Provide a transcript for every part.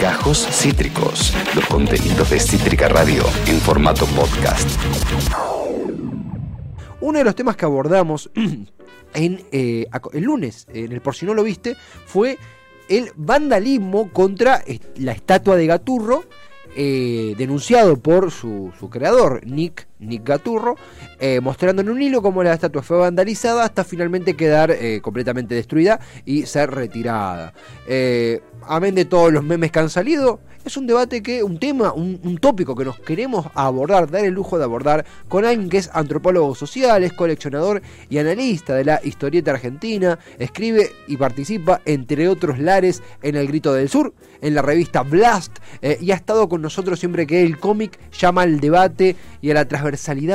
Gajos Cítricos, los contenidos de Cítrica Radio en formato podcast. Uno de los temas que abordamos en, eh, el lunes, en el Por si no lo viste, fue el vandalismo contra la estatua de Gaturro, eh, denunciado por su, creador, Nick, Nick Gaturro, eh, mostrando en un hilo cómo la estatua fue vandalizada hasta finalmente quedar completamente destruida y ser retirada. amén de todos los memes que han salido, es un debate que, un tema, un, tópico que nos queremos abordar, dar el lujo de abordar con alguien que es antropólogo social, es coleccionador y analista de la historieta argentina, escribe y participa, entre otros lares, en El Grito del Sur, en la revista Blast, eh, y ha estado con nosotros siempre que el cómic llama al debate y a la transversalidad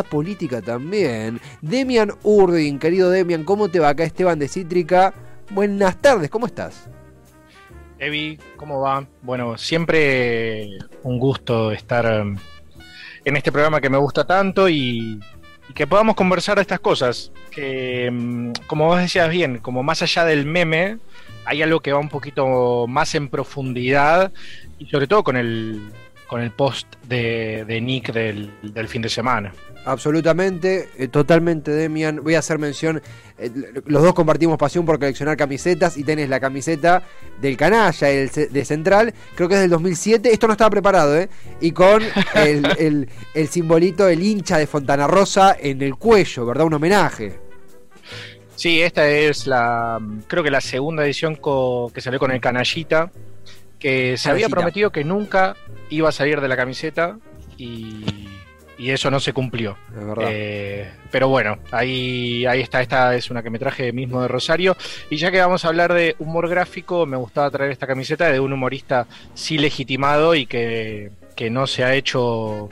política también. Demian Urdin, querido Demian, ¿cómo te va acá Esteban de Cítrica? Buenas tardes, ¿cómo estás? Evi, ¿cómo va? Bueno, siempre un gusto estar um, en este programa que me gusta tanto y, que podamos conversar de estas cosas. Que, um, como vos decías bien, como más allá del meme, hay algo que va un poquito más en profundidad y sobre todo con el, con el post de, Nick del, fin de semana. Absolutamente, eh, totalmente, Demian. Voy a hacer mención. Eh, los dos compartimos pasión por coleccionar camisetas y tenés la camiseta del canalla, el, de Central, creo que es del 2007. Esto no estaba preparado, ¿eh? Y con el, el simbolito, el hincha de Fontana Rosa en el cuello, ¿verdad? Un homenaje. Sí, esta es la, creo que la segunda edición que salió con el canallita, que se había prometido que nunca iba a salir de la camiseta y, eso no se cumplió. Eh, pero bueno, ahí, ahí está, esta es una que me traje mismo de Rosario. Y ya que vamos a hablar de humor gráfico, me gustaba traer esta camiseta de un humorista sí legitimado y que, que no se ha hecho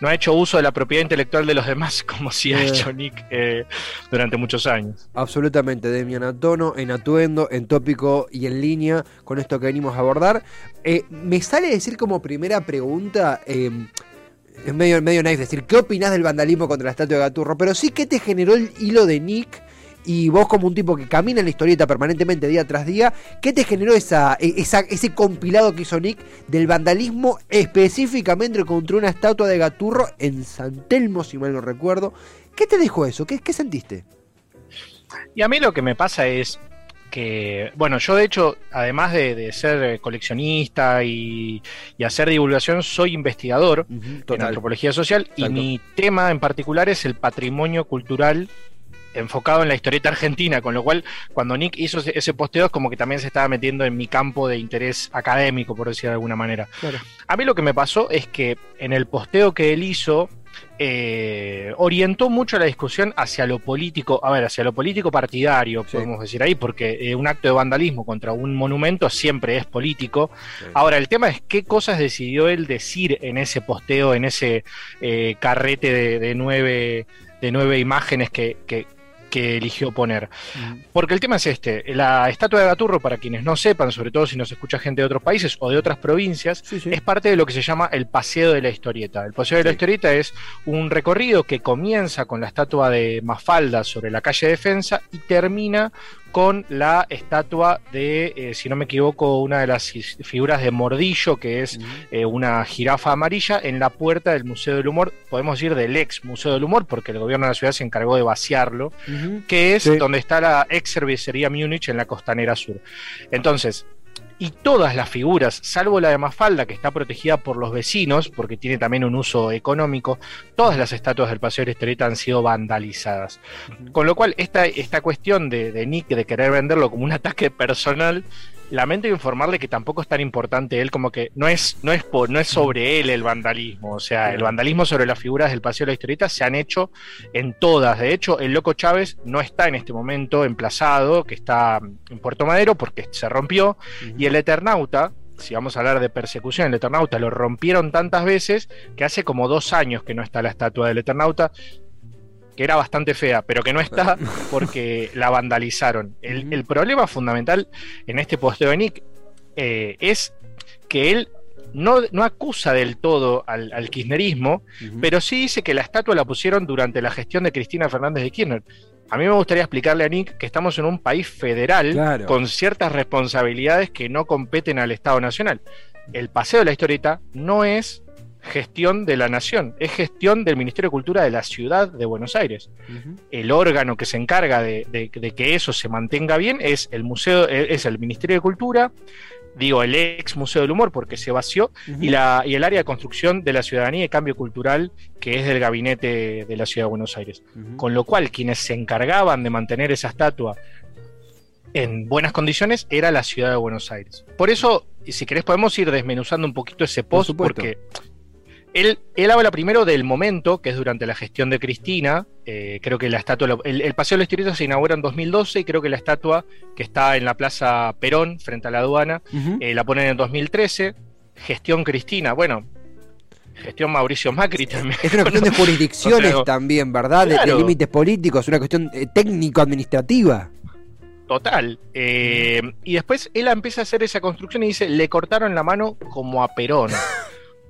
no ha hecho uso de la propiedad intelectual de los demás como si ha eh. hecho Nick eh, durante muchos años. Absolutamente, Demian, a tono, en atuendo, en tópico y en línea con esto que venimos a abordar. Eh, me sale decir como primera pregunta, em, es medio, medio nice decir, ¿qué opinas del vandalismo contra la estatua de Gaturro? Pero sí, ¿qué te generó el hilo de Nick? Y vos como un tipo que camina en la historieta permanentemente día tras día, ¿qué te generó esa, e, ese compilado que hizo Nick del vandalismo específicamente contra una estatua de Gaturro en San Telmo, si mal no recuerdo? ¿Qué te dejó eso? ¿Qué, sentiste? Y a mí lo que me pasa es que, bueno, yo de hecho, además de, ser coleccionista y, hacer divulgación, soy investigador en antropología social y mi tema en particular es el patrimonio cultural enfocado en la historieta argentina, con lo cual cuando Nick hizo ese, posteo es como que también se estaba metiendo en mi campo de interés académico, por decir de alguna manera. A mí lo que me pasó es que en el posteo que él hizo, eh, orientó mucho la discusión hacia lo político, a ver, hacia lo político partidario, podemos decir ahí, porque eh, un acto de vandalismo contra un monumento siempre es político. Ahora, el tema es qué cosas decidió él decir en ese posteo, en ese eh, carrete de, nueve de nueve imágenes que, que eligió poner. Porque el tema es este, la estatua de Gaturro, para quienes no sepan, sobre todo si nos escucha gente de otros países o de otras provincias, es parte de lo que se llama el Paseo de la Historieta. El Paseo de la Historieta es un recorrido que comienza con la estatua de Mafalda sobre la calle Defensa y termina con la estatua de, eh, si no me equivoco, una de las figuras de Mordillo, que es eh, una jirafa amarilla, en la puerta del Museo del Humor, podemos decir del ex Museo del Humor, porque el gobierno de la ciudad se encargó de vaciarlo, que es donde está la ex cervecería Múnich en la costanera sur. Entonces, y todas las figuras, salvo la de Mafalda, que está protegida por los vecinos, porque tiene también un uso económico, todas las estatuas del Paseo de la Historieta han sido vandalizadas. Con lo cual, esta, esta cuestión de, de Nick de querer venderlo como un ataque personal lamento informarle que tampoco es tan importante él, como que no es, no es, no es sobre él el vandalismo. O sea, el vandalismo sobre las figuras del Paseo de la Historieta se han hecho en todas. De hecho, el Loco Chávez no está en este momento emplazado, que está en Puerto Madero porque se rompió. Y el Eternauta, si vamos a hablar de persecución, el Eternauta lo rompieron tantas veces que hace como dos años que no está la estatua del Eternauta que era bastante fea, pero que no está porque la vandalizaron. El, problema fundamental en este posteo de Nick eh, es que él no, acusa del todo al, kirchnerismo, pero sí dice que la estatua la pusieron durante la gestión de Cristina Fernández de Kirchner. a mí me gustaría explicarle a Nick que estamos en un país federal con ciertas responsabilidades que no competen al Estado Nacional. El paseo de la historieta no es gestión de la nación, es gestión del Ministerio de Cultura de la ciudad de Buenos Aires. El órgano que se encarga de, que eso se mantenga bien es el museo, es el Ministerio de Cultura, digo el ex Museo del Humor porque se vació, y, la, y el área de construcción de la ciudadanía y cambio cultural que es del gabinete de la ciudad de Buenos Aires. Con lo cual, quienes se encargaban de mantener esa estatua en buenas condiciones era la ciudad de Buenos Aires. Por eso, si querés, podemos ir desmenuzando un poquito ese post, porque él, habla primero del momento, que es durante la gestión de Cristina. Eh, creo que la estatua, el, Paseo de la Historieta se inaugura en 2012 y creo que la estatua que está en la Plaza Perón, frente a la aduana, eh, la ponen en 2013. Gestión Cristina, bueno, gestión Mauricio Macri también. Es una cuestión de jurisdicciones también, ¿verdad? De, límites políticos, una cuestión eh, técnico-administrativa. Total. y después él empieza a hacer esa construcción y dice, le cortaron la mano como a Perón.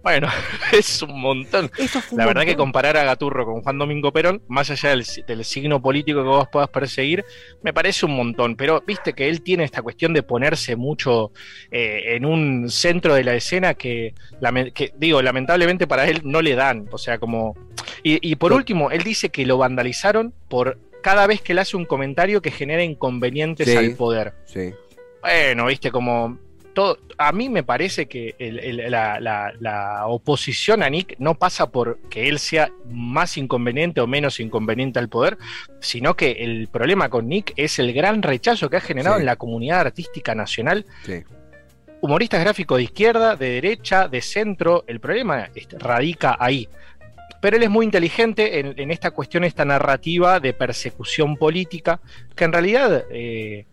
Bueno, es un montón. la verdad que comparar a Gaturro con Juan Domingo Perón, más allá del, signo político que vos puedas perseguir, me parece un montón. Pero viste que él tiene esta cuestión de ponerse mucho eh, en un centro de la escena que, digo, lamentablemente para él no le dan. O sea, como... Y, por último, él dice que lo vandalizaron por cada vez que le hace un comentario que genera inconvenientes al poder. Sí. Bueno, viste, como a mí me parece que la, oposición a Nick no pasa por que él sea más inconveniente o menos inconveniente al poder, sino que el problema con Nick es el gran rechazo que ha generado en la comunidad artística nacional. Humoristas gráficos de izquierda, de derecha, de centro, el problema radica ahí. Pero él es muy inteligente en, esta cuestión, esta narrativa de persecución política, que en realidad eh,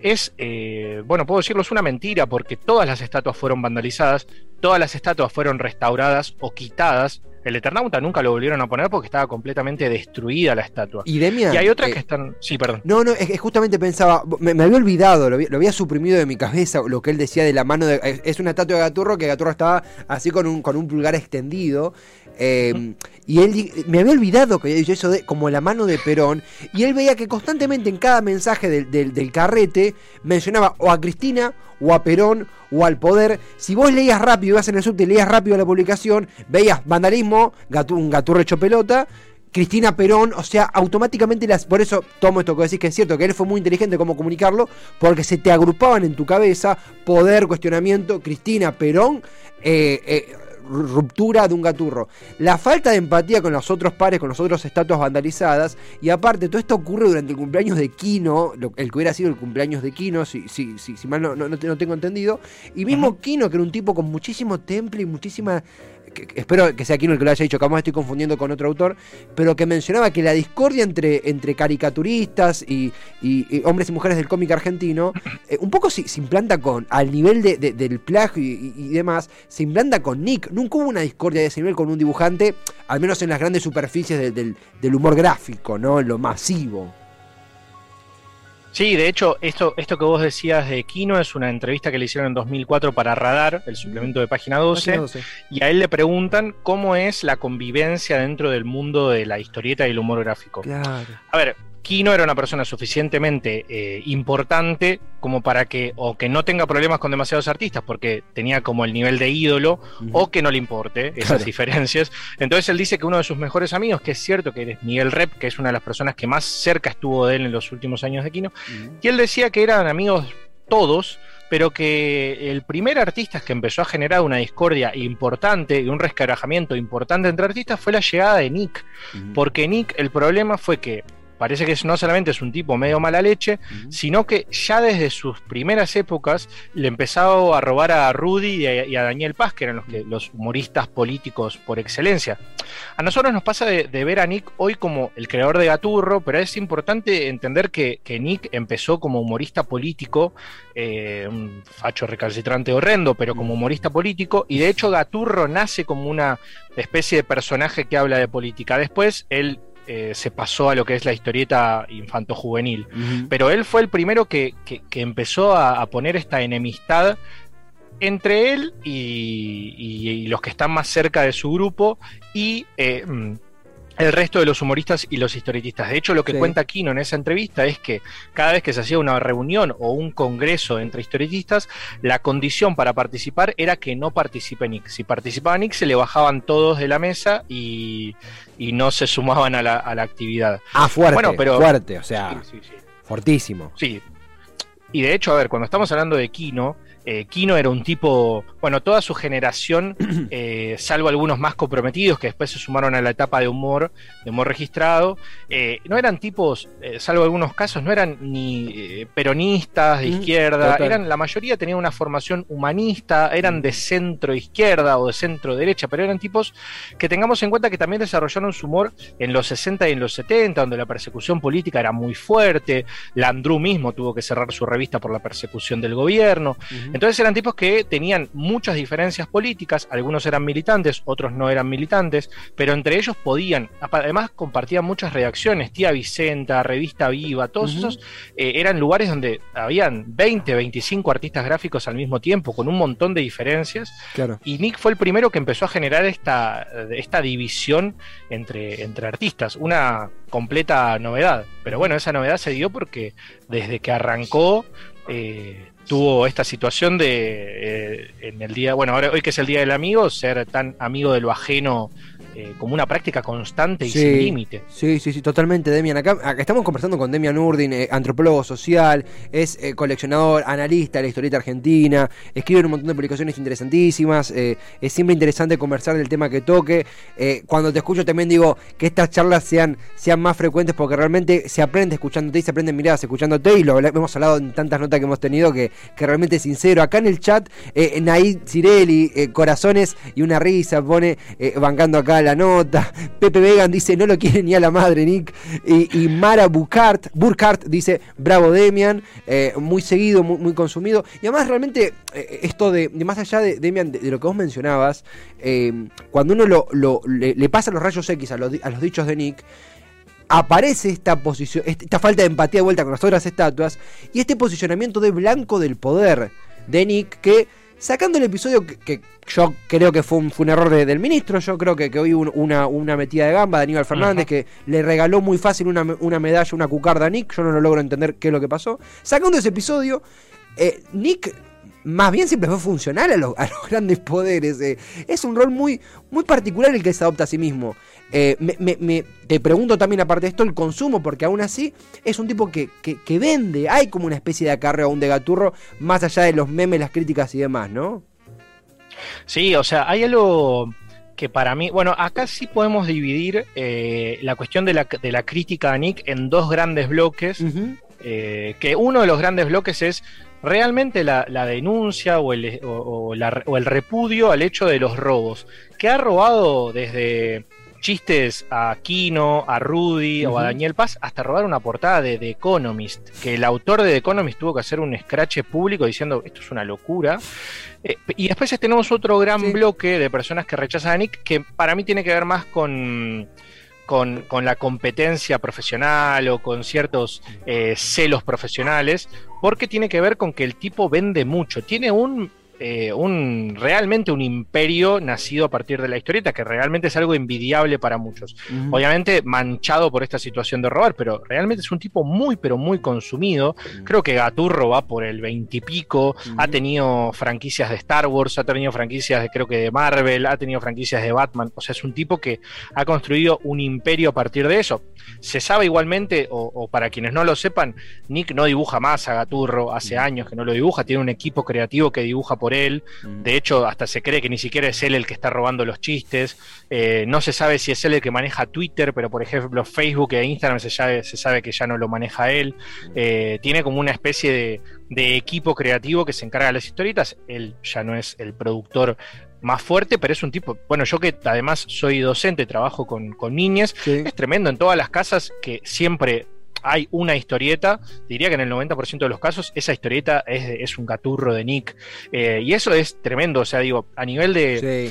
es, eh, bueno, puedo decirlo, es una mentira porque todas las estatuas fueron vandalizadas, todas las estatuas fueron restauradas o quitadas. El Eternauta nunca lo volvieron a poner porque estaba completamente destruida la estatua. Y, Demian, y hay otras eh, que están. Sí, perdón. No, no, es, justamente pensaba. Me, había olvidado, lo había, suprimido de mi cabeza lo que él decía de la mano de. Es una estatua de Gaturro que Gaturro estaba así con un, con un pulgar extendido. Eh, y él me había olvidado que había dicho eso de como la mano de Perón. Y él veía que constantemente en cada mensaje del, carrete mencionaba o a Cristina, o a Perón, o al poder. Si vos leías rápido, ibas en el subte y leías rápido la publicación, veías vandalismo, un gaturro hecho pelota. Cristina Perón, o sea, automáticamente las. Por eso tomo esto que decís que es cierto, que él fue muy inteligente cómo comunicarlo, porque se te agrupaban en tu cabeza poder, cuestionamiento, Cristina Perón, eh, eh, ruptura de un gaturro. La falta de empatía con los otros pares, con los otros estatuas vandalizadas. Y aparte, todo esto ocurre durante el cumpleaños de Kino, el que hubiera sido el cumpleaños de Kino, si, si, si, si mal no, no, no, tengo entendido. Y mismo Kino, que era un tipo con muchísimo temple y muchísima espero que sea aquí el que lo haya dicho, que estoy confundiendo con otro autor, pero que mencionaba que la discordia entre, entre caricaturistas y, hombres y mujeres del cómic argentino, eh, un poco se, implanta con, al nivel del plagio y, demás, se implanta con Nick. Nunca hubo una discordia de ese nivel con un dibujante, al menos en las grandes superficies del, del humor gráfico, ¿no? En lo masivo. Sí, de hecho, esto, esto que vos decías de Kino es una entrevista que le hicieron en 2004 para Radar, el suplemento de página 12, y a él le preguntan cómo es la convivencia dentro del mundo de la historieta y el humor gráfico. Claro. A ver, Kino era una persona suficientemente eh, importante como para que o que no tenga problemas con demasiados artistas porque tenía como el nivel de ídolo o que no le importe esas diferencias. Entonces él dice que uno de sus mejores amigos, que es cierto que es Miguel Rep, que es una de las personas que más cerca estuvo de él en los últimos años de Kino, y él decía que eran amigos todos, pero que el primer artista que empezó a generar una discordia importante y un rescarajamiento importante entre artistas fue la llegada de Nick, porque Nick el problema fue que parece que no solamente es un tipo medio mala leche, sino que ya desde sus primeras épocas le empezaba a robar a Rudy y a, Daniel Paz, que eran los, los humoristas políticos por excelencia. A nosotros nos pasa de, ver a Nick hoy como el creador de Gaturro, pero es importante entender que, Nick empezó como humorista político, eh, un facho recalcitrante horrendo, pero como humorista político, y de hecho Gaturro nace como una especie de personaje que habla de política. Después él eh, se pasó a lo que es la historieta infanto-juvenil. Pero él fue el primero que, empezó a, poner esta enemistad entre él y, los que están más cerca de su grupo y eh, mm, el resto de los humoristas y los historietistas. De hecho, lo que cuenta Kino en esa entrevista es que cada vez que se hacía una reunión o un congreso entre historietistas, la condición para participar era que no participe Nick. Si participaba Nick, se le bajaban todos de la mesa y, no se sumaban a la, actividad. Ah, fuerte, bueno, pero, fuerte, o sea, fortísimo. Sí. Y de hecho, a ver, cuando estamos hablando de Kino, eh, Kino era un tipo, bueno, toda su generación, eh, salvo algunos más comprometidos que después se sumaron a la etapa de humor, de humor registrado, eh, no eran tipos, salvo algunos casos, no eran ni peronistas de izquierda, eran la mayoría tenían una formación humanista, eran de centro izquierda o de centro derecha, pero eran tipos que tengamos en cuenta que también desarrollaron su humor en los 60 y en los 70, donde la persecución política era muy fuerte, Landru mismo tuvo que cerrar su revista por la persecución del gobierno. Entonces eran tipos que tenían muchas diferencias políticas, algunos eran militantes, otros no eran militantes, pero entre ellos podían, además compartían muchas reacciones, Tía Vicenta, Revista Viva, todos esos eh, eran lugares donde habían 20, 25 artistas gráficos al mismo tiempo, con un montón de diferencias. Y Nick fue el primero que empezó a generar esta, esta división entre, entre artistas, una completa novedad. Pero bueno, esa novedad se dio porque desde que arrancó... Eh, tuvo esta situación de eh, en el día, bueno, ahora hoy que es el día del amigo, ser tan amigo de lo ajeno eh, como una práctica constante y sin límite. Sí, sí, sí, totalmente, Demian. Acá, estamos conversando con Demian Urdin, eh, antropólogo social, es eh, coleccionador, analista de la historieta argentina, escribe un montón de publicaciones interesantísimas, es siempre interesante conversar del tema que toque. cuando te escucho también digo que estas charlas sean, sean más frecuentes porque realmente se aprende escuchándote y se aprende miradas escuchándote y lo hemos hablado en tantas notas que hemos tenido que, que realmente es sincero. Acá en el chat, Naid Cirelli, corazones y una risa, pone bancando acá la nota. Pepe Vegan dice, no lo quiere ni a la madre, Nick. Y, Mara Burkhardt, dice, bravo Demian, eh, muy seguido, muy, consumido. Y además realmente eh, esto de, más allá de Demian, de, lo que vos mencionabas, eh, cuando uno lo, le, pasa los rayos X a los, a los dichos de Nick, aparece esta posición, esta falta de empatía de vuelta con las otras estatuas y este posicionamiento de blanco del poder de Nick que Sacando el episodio que, yo creo que fue un, error del ministro, yo creo que, que hoy una, una metida de gamba de Aníbal Fernández que le regaló muy fácil una, medalla, una cucarda a Nick, yo no lo logro entender qué es lo que pasó. Sacando ese episodio, eh, Nick más bien siempre fue funcional a, los grandes poderes. Eh. Es un rol muy, muy particular el que se adopta a sí mismo. Eh, me, te pregunto también, aparte de esto, el consumo, porque aún así es un tipo que, que, vende. Hay como una especie de acarreo un de gaturro, más allá de los memes, las críticas y demás, ¿no? Sí, o sea, hay algo que para mí, bueno, acá sí podemos dividir eh, la cuestión de la, de la, crítica a Nick en dos grandes bloques. Eh, que uno de los grandes bloques es realmente la, denuncia o el, o el repudio al hecho de los robos, que ha robado desde chistes a Kino, a Rudy o a Daniel Paz, hasta robar una portada de The Economist, que el autor de The Economist tuvo que hacer un scratch público diciendo esto es una locura. Eh, y después tenemos otro gran bloque de personas que rechazan a Nick, que para mí tiene que ver más con, con, la competencia profesional o con ciertos eh, celos profesionales, porque tiene que ver con que el tipo vende mucho. Tiene un eh, un, realmente un imperio nacido a partir de la historieta, que realmente es algo envidiable para muchos. Obviamente manchado por esta situación de robar, pero realmente es un tipo muy, pero muy consumido. Creo que Gaturro va por el veintipico, ha tenido franquicias de Star Wars, ha tenido franquicias de, creo que de Marvel, ha tenido franquicias de Batman. O sea, es un tipo que ha construido un imperio a partir de eso. Se sabe igualmente, o, para quienes no lo sepan, Nick no dibuja más a Gaturro, hace años que no lo dibuja, tiene un equipo creativo que dibuja por él. Mm. De hecho, hasta se cree que ni siquiera es él el que está robando los chistes. Eh, no se sabe si es él el que maneja Twitter, pero por ejemplo Facebook e Instagram se sabe, se sabe que ya no lo maneja él. Eh, tiene como una especie de, equipo creativo que se encarga de las historietas. Él ya no es el productor más fuerte, pero es un tipo, bueno, yo que además soy docente, trabajo con, con niñas, es tremendo en todas las casas que siempre hay una historieta, diría que en el 90% de los casos esa historieta es, un gaturro de Nick. Eh, y eso es tremendo, o sea, digo, a nivel de,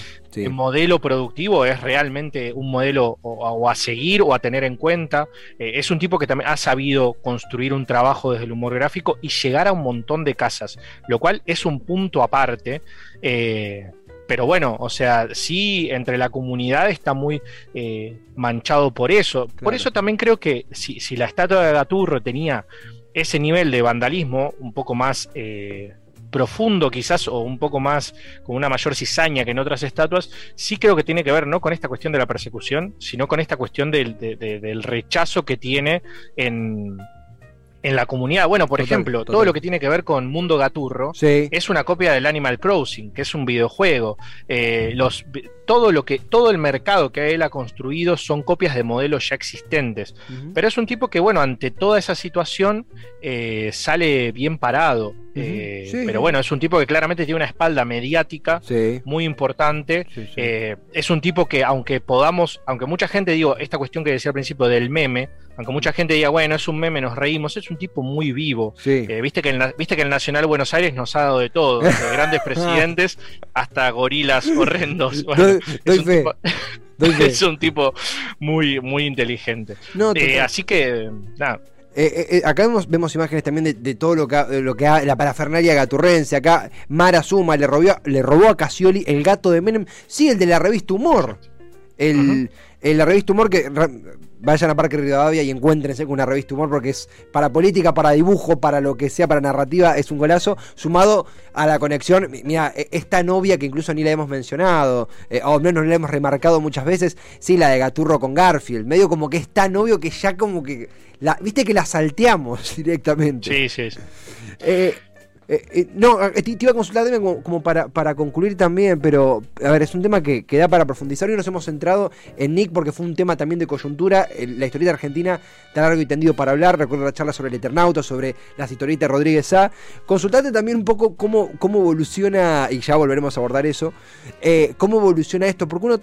modelo productivo es realmente un modelo o, a seguir o a tener en cuenta. Eh, es un tipo que también ha sabido construir un trabajo desde el humor gráfico y llegar a un montón de casas, lo cual es un punto aparte. Eh, pero bueno, o sea, sí, entre la comunidad está muy eh, manchado por eso. Por eso también creo que si, si, la estatua de Gaturro tenía ese nivel de vandalismo un poco más eh, profundo quizás o un poco más con una mayor cizaña que en otras estatuas, sí creo que tiene que ver no con esta cuestión de la persecución, sino con esta cuestión del, del rechazo que tiene en, en la comunidad. Bueno, por ejemplo, todo lo que tiene que ver con Mundo Gaturro es una copia del Animal Crossing, que es un videojuego. Eh, los, todo lo que, todo el mercado que él ha construido son copias de modelos ya existentes. Pero es un tipo que, bueno, ante toda esa situación eh, sale bien parado. Eh, pero bueno, es un tipo que claramente tiene una espalda mediática muy importante. es un tipo que, aunque podamos, aunque mucha gente digo, esta cuestión que decía al principio del meme, aunque mucha gente diga, bueno, es un meme, nos reímos, es un tipo muy vivo. Eh, ¿viste, que el, Viste que el Nacional Buenos Aires nos ha dado de todo, de grandes presidentes hasta gorilas horrendos. es, un tipo, muy, muy inteligente. Eh, así que, nada. Eh, acá vemos, vemos, imágenes también de, todo lo que, lo que ha, la parafernalia gaturrense. Acá Mara Suma le robó, le robó a Casioli el gato de Menem. Sí, el de la revista Humor. El, la revista Humor que vayan a Parque Rivadavia y encuéntrense con una revista humor porque es para política, para dibujo, para lo que sea, para narrativa, es un golazo, sumado a la conexión, mira, e, esta novia que incluso ni la hemos mencionado, eh, o al menos la hemos remarcado muchas veces, sí, la de Gaturro con Garfield, medio como que es tan obvio que ya como que, la, viste que la salteamos directamente. Sí, sí, sí. Eh, eh, eh, no, eh, te, iba a consultar como, para, para, concluir también, pero a ver, es un tema que, que, da para profundizar. Hoy nos hemos centrado en Nick porque fue un tema también de coyuntura. la historieta argentina está largo y tendido para hablar. Recuerdo la charla sobre el Eternauta, sobre las historietas de Rodríguez A. Consultate también un poco cómo, cómo evoluciona, y ya volveremos a abordar eso, cómo evoluciona esto, porque uno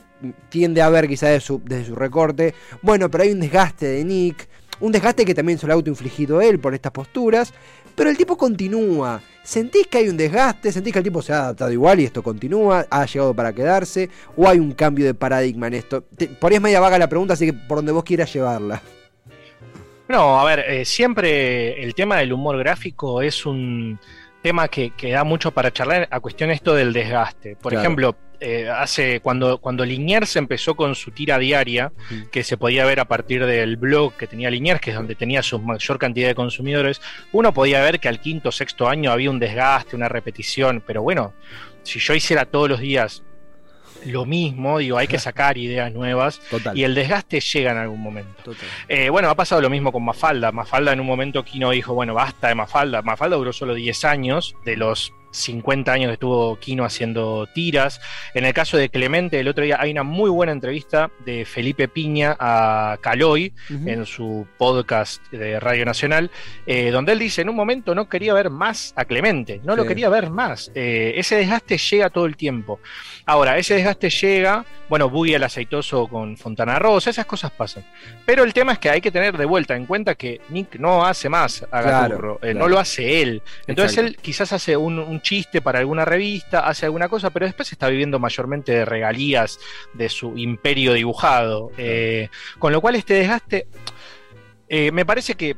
tiende a ver quizás desde su, desde su recorte, bueno, pero hay un desgaste de Nick. Un desgaste que también se lo ha autoinfligido él por estas posturas, pero el tipo continúa. ¿Sentís que hay un desgaste? ¿Sentís que el tipo se ha adaptado igual y esto continúa? ¿Ha llegado para quedarse? ¿O hay un cambio de paradigma en esto? por ahí es media vaga la pregunta, así que por donde vos quieras llevarla. No, a ver, eh, siempre el tema del humor gráfico es un tema que, da mucho para charlar a cuestión esto del desgaste. Por ejemplo, eh, hace cuando, cuando Liniers empezó con su tira diaria, mm. que se podía ver a partir del blog que tenía Liniers, que es donde tenía su mayor cantidad de consumidores, uno podía ver que al quinto o sexto año había un desgaste, una repetición, pero bueno, si yo hiciera todos los días lo mismo, digo, hay que sacar ideas nuevas y el desgaste llega en algún momento. Eh, bueno, ha pasado lo mismo con Mafalda. Mafalda en un momento Kino dijo, bueno, basta de Mafalda. Mafalda duró solo 10 años, de los 50 años que estuvo Kino haciendo tiras. En el caso de Clemente, el otro día hay una muy buena entrevista de Felipe Piña a Caloy en su podcast de Radio Nacional, eh, donde él dice, en un momento no quería ver más a Clemente, no lo quería ver más. Eh, ese desgaste llega todo el tiempo. Ahora, ese desgaste llega, bueno, Buggy el aceitoso con Fontana Rosa, esas cosas pasan. Pero el tema es que hay que tener de vuelta en cuenta que Nick no hace más a Gaturro, eh, no lo hace él. Entonces él quizás hace un, chiste para alguna revista, hace alguna cosa, pero después está viviendo mayormente de regalías de su imperio dibujado. Eh, con lo cual este desgaste eh, me parece que,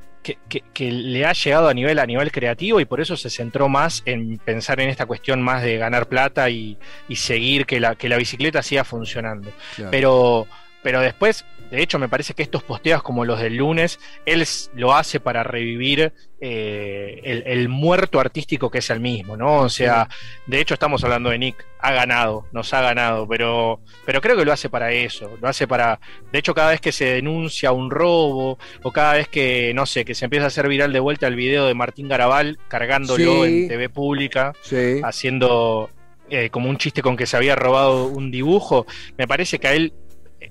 le ha llegado a nivel, a nivel creativo y por eso se centró más en pensar en esta cuestión más de ganar plata y, seguir que la, que la bicicleta siga funcionando. Pero, pero después de hecho, me parece que estos posteos como los del lunes, él lo hace para revivir eh, el, muerto artístico que es el mismo, ¿no? O sea, de hecho estamos hablando de Nick, ha ganado, nos ha ganado, pero, pero creo que lo hace para eso, lo hace para, de hecho cada vez que se denuncia un robo o cada vez que, no sé, que se empieza a hacer viral de vuelta el video de Martín Garabal cargándolo en TV pública, haciendo eh, como un chiste con que se había robado un dibujo, me parece que a él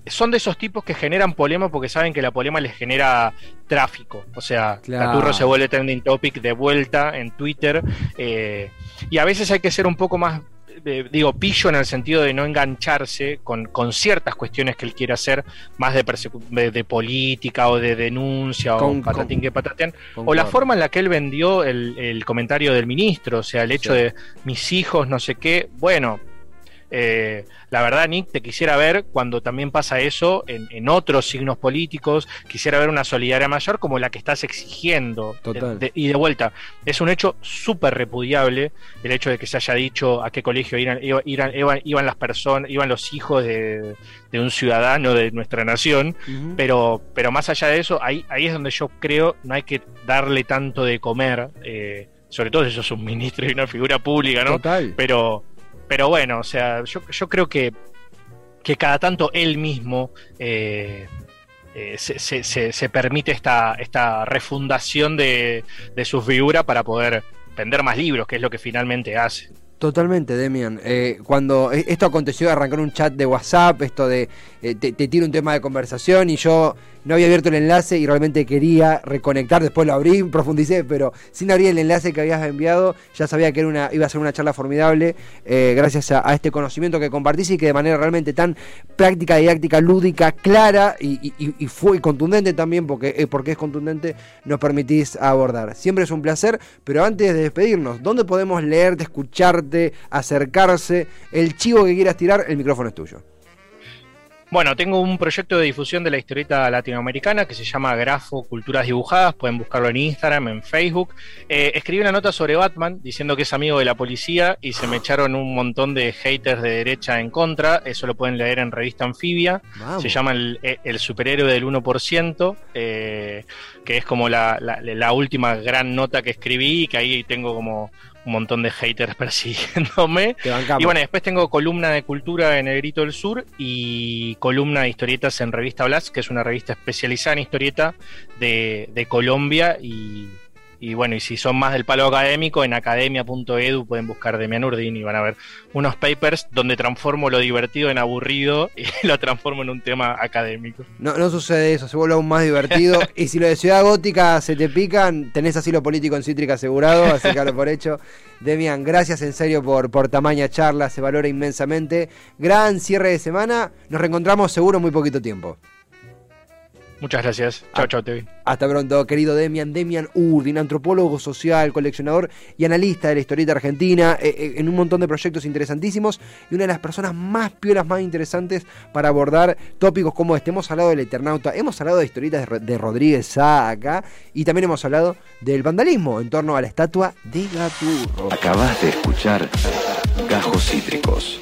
son de esos tipos que generan polema porque saben que la polema les genera tráfico. O sea, claro. se vuelve trending topic de vuelta en Twitter. Eh, y a veces hay que ser un poco más, eh, digo, pillo en el sentido de no engancharse con, ciertas cuestiones que él quiere hacer, más de, de, política o de denuncia o patatín que patatean. O la forma en la que él vendió el, comentario del ministro, o sea, el hecho de mis hijos, no sé qué. Bueno Eh, la verdad, Nick, te quisiera ver cuando también pasa eso en, otros signos políticos, quisiera ver una solidaridad mayor como la que estás exigiendo. y de vuelta, es un hecho súper repudiable el hecho de que se haya dicho a qué colegio iban, iban, las personas, iban los hijos de, un ciudadano de nuestra nación, pero, pero más allá de eso, ahí, ahí es donde yo creo no hay que darle tanto de comer. Eh, sobre todo si sos un ministro y una figura pública, ¿no? Total. Pero, pero bueno, o sea, yo, yo creo que, que cada tanto él mismo eh, eh, se, se, permite esta, esta refundación de, de su figura para poder vender más libros, que es lo que finalmente hace. Totalmente, Demian. Eh, cuando e, esto aconteció, arrancar un chat de WhatsApp, esto de te, te, tiro un tema de conversación y yo no había abierto el enlace y realmente quería reconectar, después lo abrí, profundicé, pero sin abrir el enlace que habías enviado, ya sabía que era una, iba a ser una charla formidable, eh, gracias a, este conocimiento que compartís y que de manera realmente tan práctica, didáctica, lúdica, clara y, fue contundente también, porque, eh, porque es contundente, nos permitís abordar. Siempre es un placer, pero antes de despedirnos, ¿dónde podemos leerte, escucharte, acercarse? El chivo que quieras tirar, el micrófono es tuyo. Bueno, tengo un proyecto de difusión de la historieta latinoamericana que se llama Grafo Culturas Dibujadas. Pueden buscarlo en Instagram, en Facebook. Eh, escribí una nota sobre Batman diciendo que es amigo de la policía y se me echaron un montón de haters de derecha en contra. Eso lo pueden leer en revista Anfibia. Se llama el, superhéroe del 1%, eh, que es como la, la última gran nota que escribí y que ahí tengo como un montón de haters persiguiéndome. Y bueno, después tengo columna de cultura en El Grito del Sur y columna de historietas en Revista Blas, que es una revista especializada en historieta de, de Colombia y y bueno, y si son más del palo académico, en academia.edu pueden buscar Demian Urdin y van a ver unos papers donde transformo lo divertido en aburrido y lo transformo en un tema académico. No, no sucede eso, se vuelve aún más divertido. y si lo de Ciudad Gótica se te pican, tenés asilo político en Cítrica asegurado, así que por hecho. Demian, gracias en serio por, por tamaña charla, se valora inmensamente. Gran cierre de semana, nos reencontramos seguro muy poquito tiempo. Muchas gracias. Chao, chao, TV. Hasta pronto, querido Demian. Demian Urdin, antropólogo social, coleccionador y analista de la historieta argentina, eh, eh, en un montón de proyectos interesantísimos y una de las personas más piolas, más interesantes para abordar tópicos como este. Hemos hablado del Eternauta, hemos hablado de historietas de, Rodríguez Sá acá y también hemos hablado del vandalismo en torno a la estatua de Gaturro. Acabas de escuchar Gajos Cítricos.